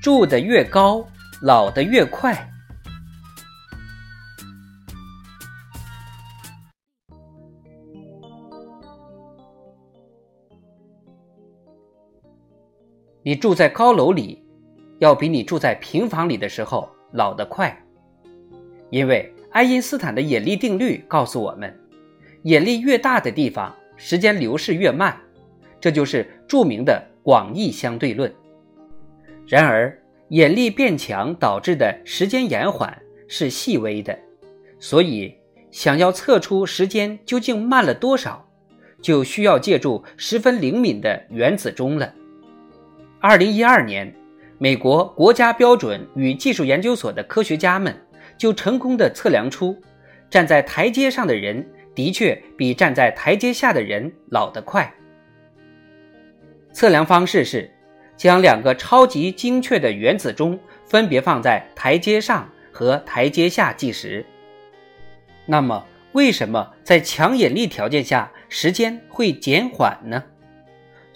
住得越高，老得越快。你住在高楼里，要比你住在平房里的时候老得快，因为爱因斯坦的引力定律告诉我们，引力越大的地方，时间流逝越慢，这就是著名的广义相对论。然而，引力变强导致的时间延缓是细微的，所以想要测出时间究竟慢了多少，就需要借助十分灵敏的原子钟了。二零一二年，美国国家标准与技术研究所的科学家们就成功的测量出，站在台阶上的人的确比站在台阶下的人老得快。测量方式是。将两个超级精确的原子钟分别放在台阶上和台阶下计时。那么，为什么在强引力条件下时间会减缓呢？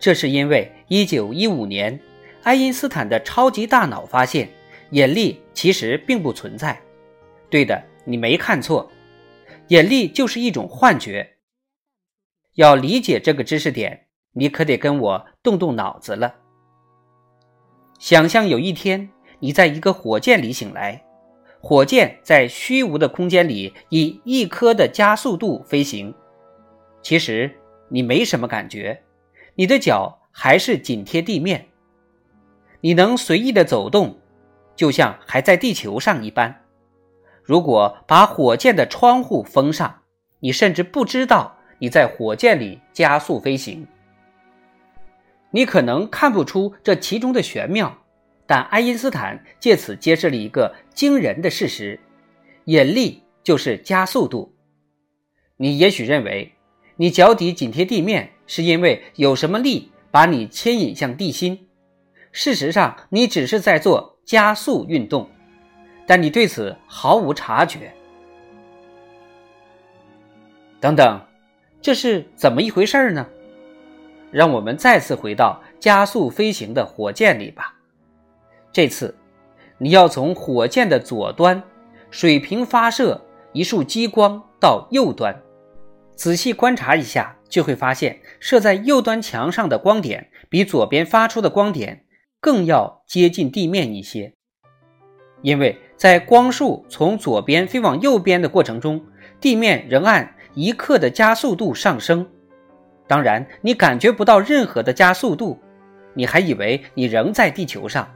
这是因为1915年，爱因斯坦的超级大脑发现引力其实并不存在。对的，你没看错，引力就是一种幻觉。要理解这个知识点，你可得跟我动动脑子了。想象有一天，你在一个火箭里醒来，火箭在虚无的空间里以一颗的加速度飞行。其实你没什么感觉，你的脚还是紧贴地面，你能随意的走动，就像还在地球上一般。如果把火箭的窗户封上，你甚至不知道你在火箭里加速飞行。你可能看不出这其中的玄妙，但爱因斯坦借此揭示了一个惊人的事实：引力就是加速度。你也许认为你脚底紧贴地面是因为有什么力把你牵引向地心，事实上你只是在做加速运动，但你对此毫无察觉。等等，这是怎么一回事呢？让我们再次回到加速飞行的火箭里吧。这次，你要从火箭的左端水平发射一束激光到右端，仔细观察一下，就会发现射在右端墙上的光点比左边发出的光点更要接近地面一些。因为在光束从左边飞往右边的过程中，地面仍按一克的加速度上升。当然，你感觉不到任何的加速度，你还以为你仍在地球上，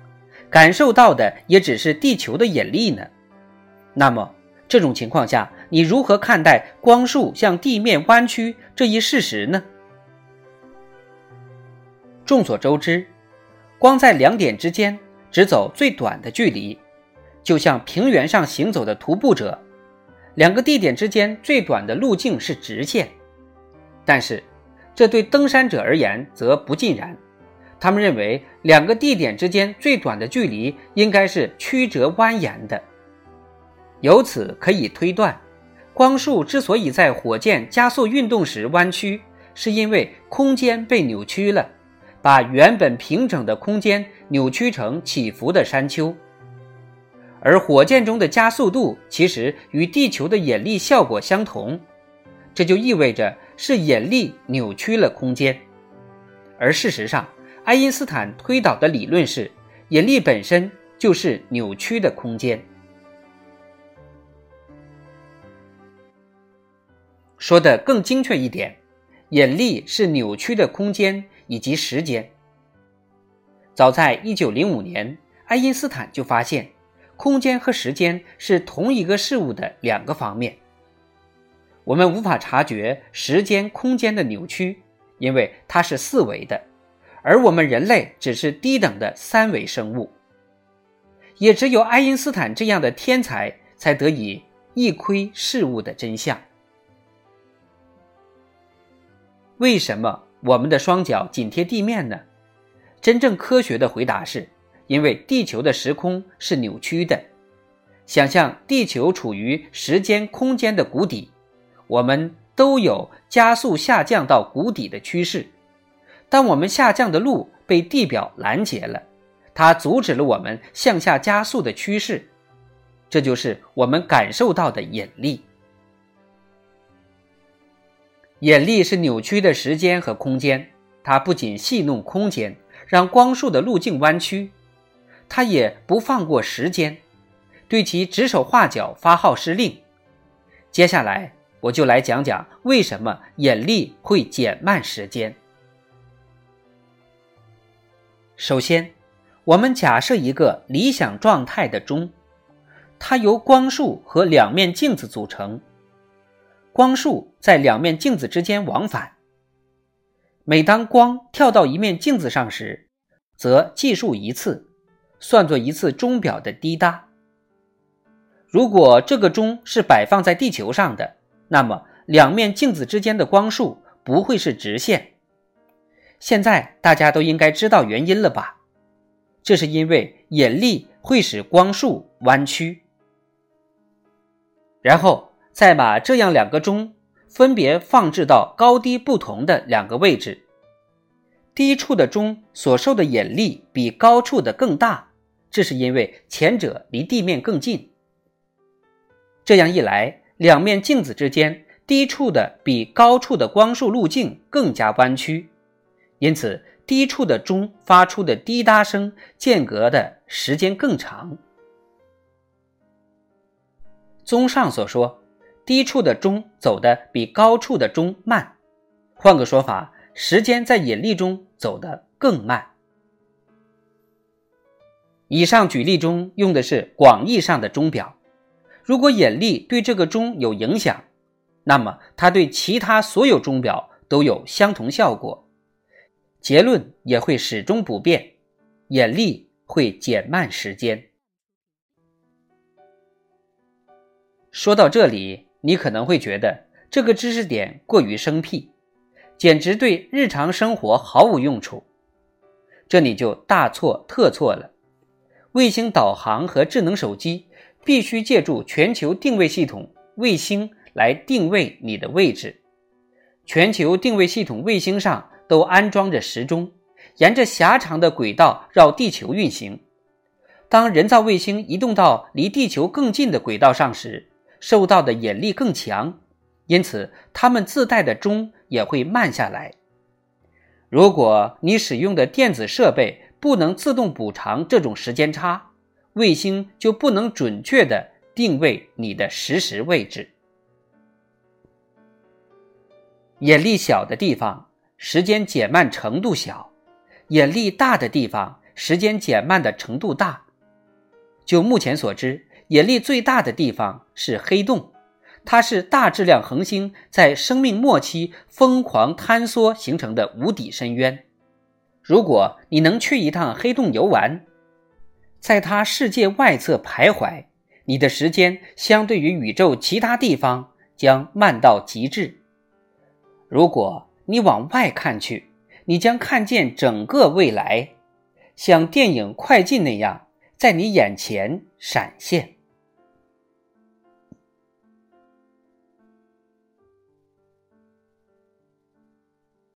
感受到的也只是地球的引力呢。那么，这种情况下，你如何看待光束向地面弯曲这一事实呢？众所周知，光在两点之间只走最短的距离，就像平原上行走的徒步者，两个地点之间最短的路径是直线，但是。这对登山者而言则不尽然，他们认为两个地点之间最短的距离应该是曲折蜿蜒的。由此可以推断，光束之所以在火箭加速运动时弯曲，是因为空间被扭曲了，把原本平整的空间扭曲成起伏的山丘。而火箭中的加速度其实与地球的引力效果相同，这就意味着。是引力扭曲了空间，而事实上，爱因斯坦推导的理论是，引力本身就是扭曲的空间。说的更精确一点，引力是扭曲的空间以及时间。早在1905年，爱因斯坦就发现，空间和时间是同一个事物的两个方面。我们无法察觉时间、空间的扭曲，因为它是四维的，而我们人类只是低等的三维生物，也只有爱因斯坦这样的天才才得以一窥事物的真相。为什么我们的双脚紧贴地面呢？真正科学的回答是，因为地球的时空是扭曲的。想象地球处于时间空间的谷底，我们都有加速下降到谷底的趋势。但我们下降的路被地表拦截了，它阻止了我们向下加速的趋势。这就是我们感受到的引力。引力是扭曲的时间和空间，它不仅戏弄空间，让光束的路径弯曲，它也不放过时间。对其指手画脚，发号施令。接下来，我就来讲讲为什么引力会减慢时间。首先，我们假设一个理想状态的钟，它由光束和两面镜子组成。光束在两面镜子之间往返。每当光跳到一面镜子上时，则计数一次，算作一次钟表的滴答。如果这个钟是摆放在地球上的，那么两面镜子之间的光束不会是直线。现在大家都应该知道原因了吧？这是因为引力会使光束弯曲。然后再把这样两个钟分别放置到高低不同的两个位置，低处的钟所受的引力比高处的更大，这是因为前者离地面更近。这样一来，两面镜子之间低处的比高处的光束路径更加弯曲，因此低处的钟发出的滴答声间隔的时间更长。综上所说，低处的钟走的比高处的钟慢，换个说法，时间在引力中走得更慢。以上举例中用的是广义上的钟表。如果引力对这个钟有影响，那么它对其他所有钟表都有相同效果，结论也会始终不变：引力会减慢时间。说到这里，你可能会觉得这个知识点过于生僻，简直对日常生活毫无用处。这你就大错特错了。卫星导航和智能手机。必须借助全球定位系统卫星来定位你的位置。全球定位系统卫星上都安装着时钟，沿着狭长的轨道绕地球运行。当人造卫星移动到离地球更近的轨道上时，受到的引力更强，因此它们自带的钟也会慢下来。如果你使用的电子设备不能自动补偿这种时间差，卫星就不能准确的定位你的实时位置。引力小的地方，时间减慢程度小；引力大的地方，时间减慢的程度大。就目前所知，引力最大的地方是黑洞，它是大质量恒星在生命末期疯狂坍缩形成的无底深渊。如果你能去一趟黑洞游玩，在它世界外侧徘徊，你的时间相对于宇宙其他地方将慢到极致。如果你往外看去，你将看见整个未来，像电影快进那样在你眼前闪现。